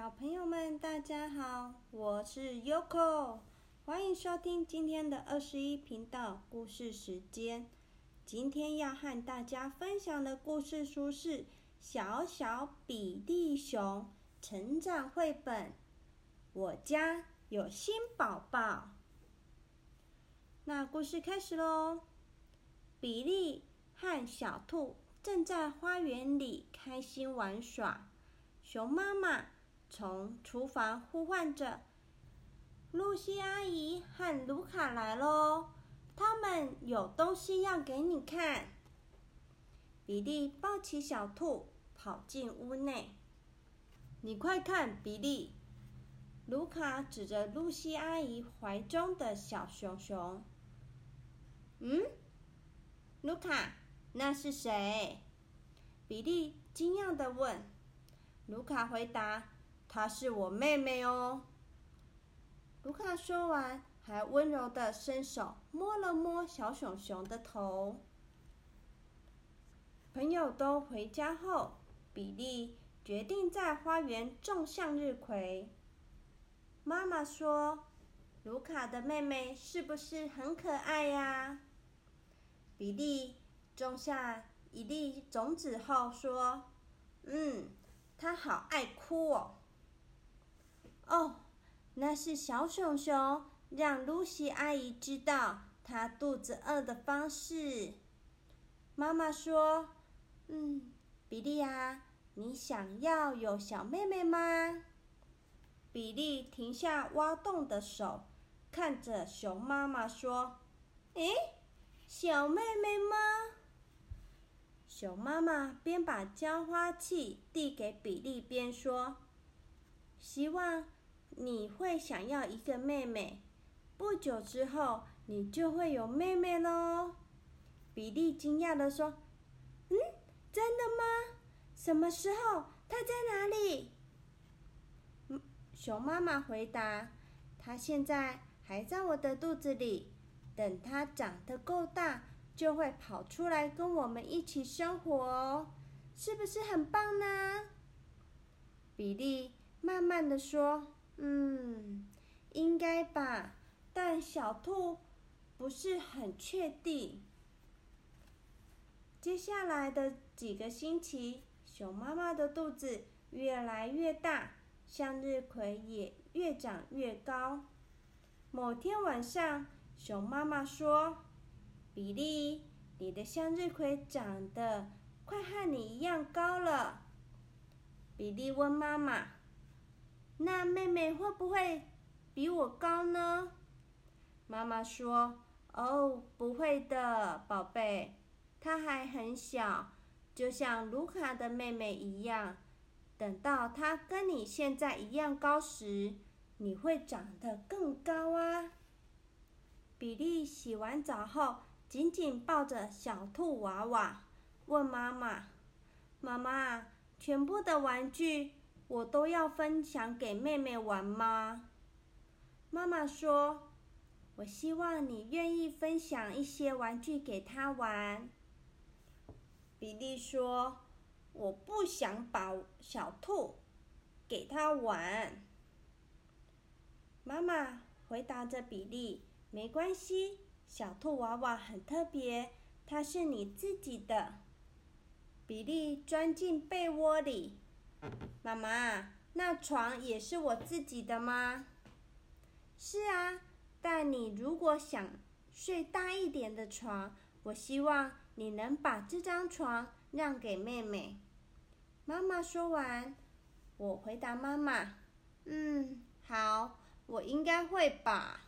小朋友们，大家好，我是 Yoko，欢迎收听今天的二十一频道故事时间。今天要和大家分享的故事书是《小小比利熊成长绘本》。我家有新宝宝。那故事开始喽！比利和小兔正在花园里开心玩耍，熊妈妈。从厨房呼唤着：“露西阿姨和卢卡来喽，他们有东西要给你看。”比利抱起小兔，跑进屋内。“你快看，比利！”卢卡指着露西阿姨怀中的小熊熊。“嗯？”卢卡，那是谁？”比利惊讶的问。卢卡回答。她是我妹妹哦。卢卡说完，还温柔的伸手摸了摸小熊熊的头。朋友都回家后，比利决定在花园种向日葵。妈妈说：“卢卡的妹妹是不是很可爱呀？”比利种下一粒种子后说：“嗯，她好爱哭哦。”哦，那是小熊熊让露西阿姨知道她肚子饿的方式。妈妈说：“嗯，比利呀，你想要有小妹妹吗？”比利停下挖洞的手，看着熊妈妈说：“诶，小妹妹吗？”熊妈妈边把浇花器递给比利，边说：“希望。”你会想要一个妹妹，不久之后你就会有妹妹喽。比利惊讶的说：“嗯，真的吗？什么时候？她在哪里？”熊妈妈回答：“她现在还在我的肚子里，等她长得够大，就会跑出来跟我们一起生活哦，是不是很棒呢？”比利慢慢的说。嗯，应该吧，但小兔不是很确定。接下来的几个星期，熊妈妈的肚子越来越大，向日葵也越长越高。某天晚上，熊妈妈说：“比利，你的向日葵长得快和你一样高了。”比利问妈妈。那妹妹会不会比我高呢？妈妈说：“哦，不会的，宝贝，她还很小，就像卢卡的妹妹一样。等到她跟你现在一样高时，你会长得更高啊。”比利洗完澡后，紧紧抱着小兔娃娃，问妈妈：“妈妈，全部的玩具？”我都要分享给妹妹玩吗？妈妈说：“我希望你愿意分享一些玩具给她玩。”比利说：“我不想把小兔给他玩。”妈妈回答着比利：“没关系，小兔娃娃很特别，它是你自己的。”比利钻进被窝里。妈妈，那床也是我自己的吗？是啊，但你如果想睡大一点的床，我希望你能把这张床让给妹妹。妈妈说完，我回答妈妈：“嗯，好，我应该会吧。”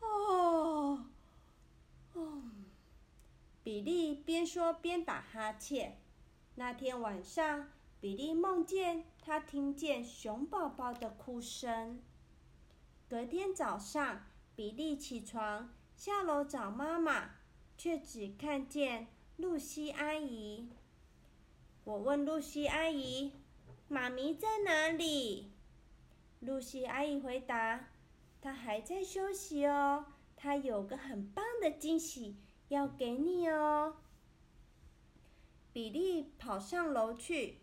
哦，哦，比利边说边打哈欠。那天晚上。比利梦见他听见熊宝宝的哭声。隔天早上，比利起床下楼找妈妈，却只看见露西阿姨。我问露西阿姨：“妈咪在哪里？”露西阿姨回答：“她还在休息哦，她有个很棒的惊喜要给你哦。”比利跑上楼去。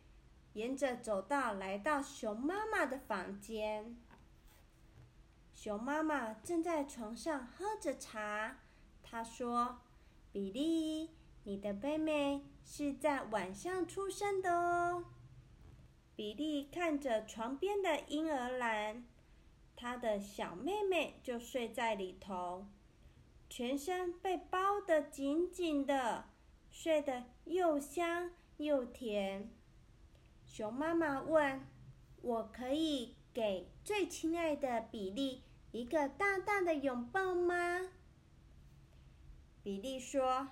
沿着走道来到熊妈妈的房间。熊妈妈正在床上喝着茶。她说：“比利，你的妹妹是在晚上出生的哦。”比利看着床边的婴儿篮，他的小妹妹就睡在里头，全身被包得紧紧的，睡得又香又甜。熊妈妈问：“我可以给最亲爱的比利一个大大的拥抱吗？”比利说：“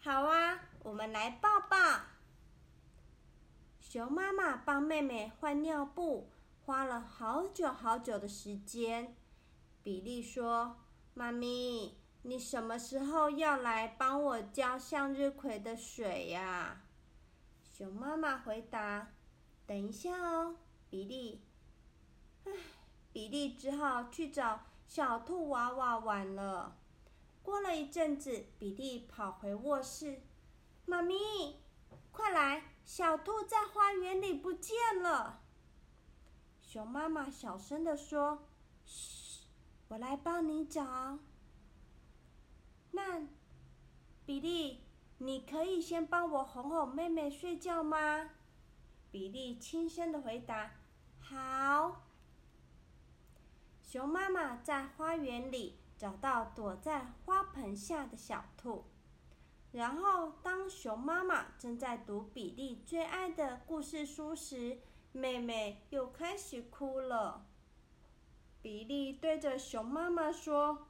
好啊，我们来抱抱。”熊妈妈帮妹妹换尿布，花了好久好久的时间。比利说：“妈咪，你什么时候要来帮我浇向日葵的水呀？”熊妈妈回答。等一下哦，比利。唉，比利只好去找小兔娃娃玩了。过了一阵子，比利跑回卧室：“妈咪，快来，小兔在花园里不见了。”熊妈妈小声的说：“嘘，我来帮你找。”那，比利，你可以先帮我哄哄妹妹睡觉吗？比利轻声的回答：“好。”熊妈妈在花园里找到躲在花盆下的小兔，然后当熊妈妈正在读比利最爱的故事书时，妹妹又开始哭了。比利对着熊妈妈说：“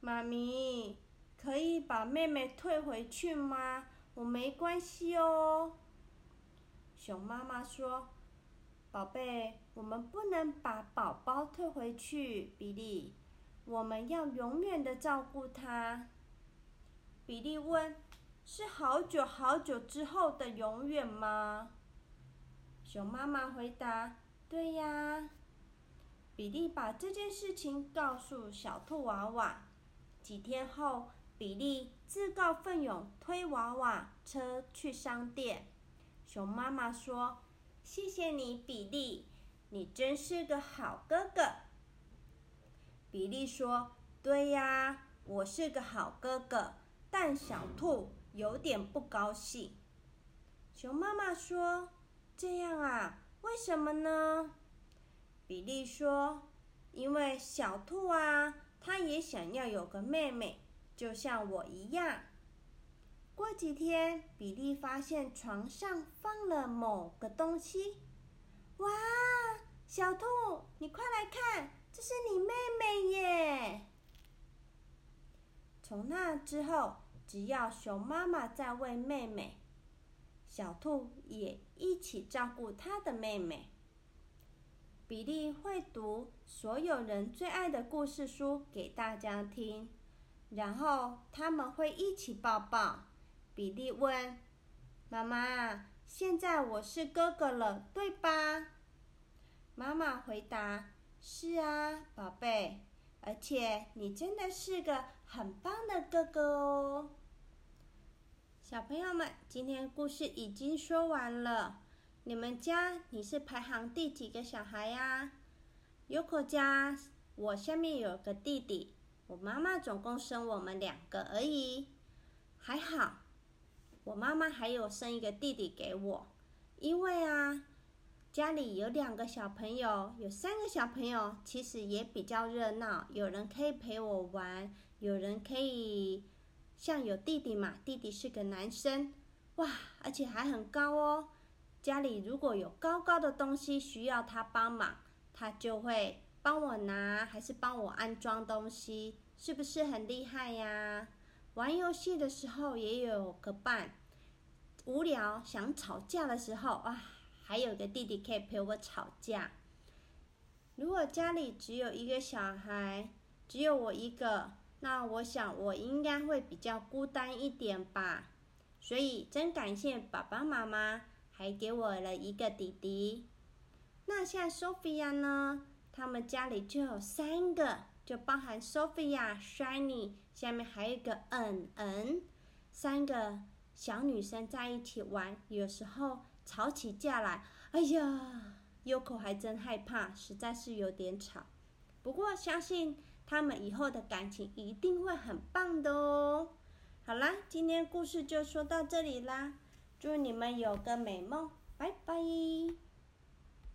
妈咪，可以把妹妹退回去吗？我没关系哦。”熊妈妈说：“宝贝，我们不能把宝宝退回去，比利，我们要永远的照顾他。”比利问：“是好久好久之后的永远吗？”熊妈妈回答：“对呀。”比利把这件事情告诉小兔娃娃。几天后，比利自告奋勇推娃娃车去商店。熊妈妈说：“谢谢你，比利，你真是个好哥哥。”比利说：“对呀，我是个好哥哥。”但小兔有点不高兴。熊妈妈说：“这样啊，为什么呢？”比利说：“因为小兔啊，它也想要有个妹妹，就像我一样。”过几天，比利发现床上放了某个东西。哇，小兔，你快来看，这是你妹妹耶！从那之后，只要熊妈妈在喂妹妹，小兔也一起照顾它的妹妹。比利会读所有人最爱的故事书给大家听，然后他们会一起抱抱。比利问：“妈妈，现在我是哥哥了，对吧？”妈妈回答：“是啊，宝贝，而且你真的是个很棒的哥哥哦。”小朋友们，今天故事已经说完了。你们家你是排行第几个小孩呀？Yoko 家，我下面有个弟弟，我妈妈总共生我们两个而已，还好。我妈妈还有生一个弟弟给我，因为啊，家里有两个小朋友，有三个小朋友，其实也比较热闹，有人可以陪我玩，有人可以像有弟弟嘛，弟弟是个男生，哇，而且还很高哦。家里如果有高高的东西需要他帮忙，他就会帮我拿，还是帮我安装东西，是不是很厉害呀？玩游戏的时候也有个伴，无聊想吵架的时候啊，还有个弟弟可以陪我吵架。如果家里只有一个小孩，只有我一个，那我想我应该会比较孤单一点吧。所以真感谢爸爸妈妈，还给我了一个弟弟。那像 Sophia 呢？他们家里就有三个。就包含 Sophia、Shiny，下面还有一个 N N，三个小女生在一起玩，有时候吵起架来，哎呀，，Yoko 还真害怕，实在是有点吵。不过相信他们以后的感情一定会很棒的哦。好啦，今天故事就说到这里啦，祝你们有个美梦，拜拜。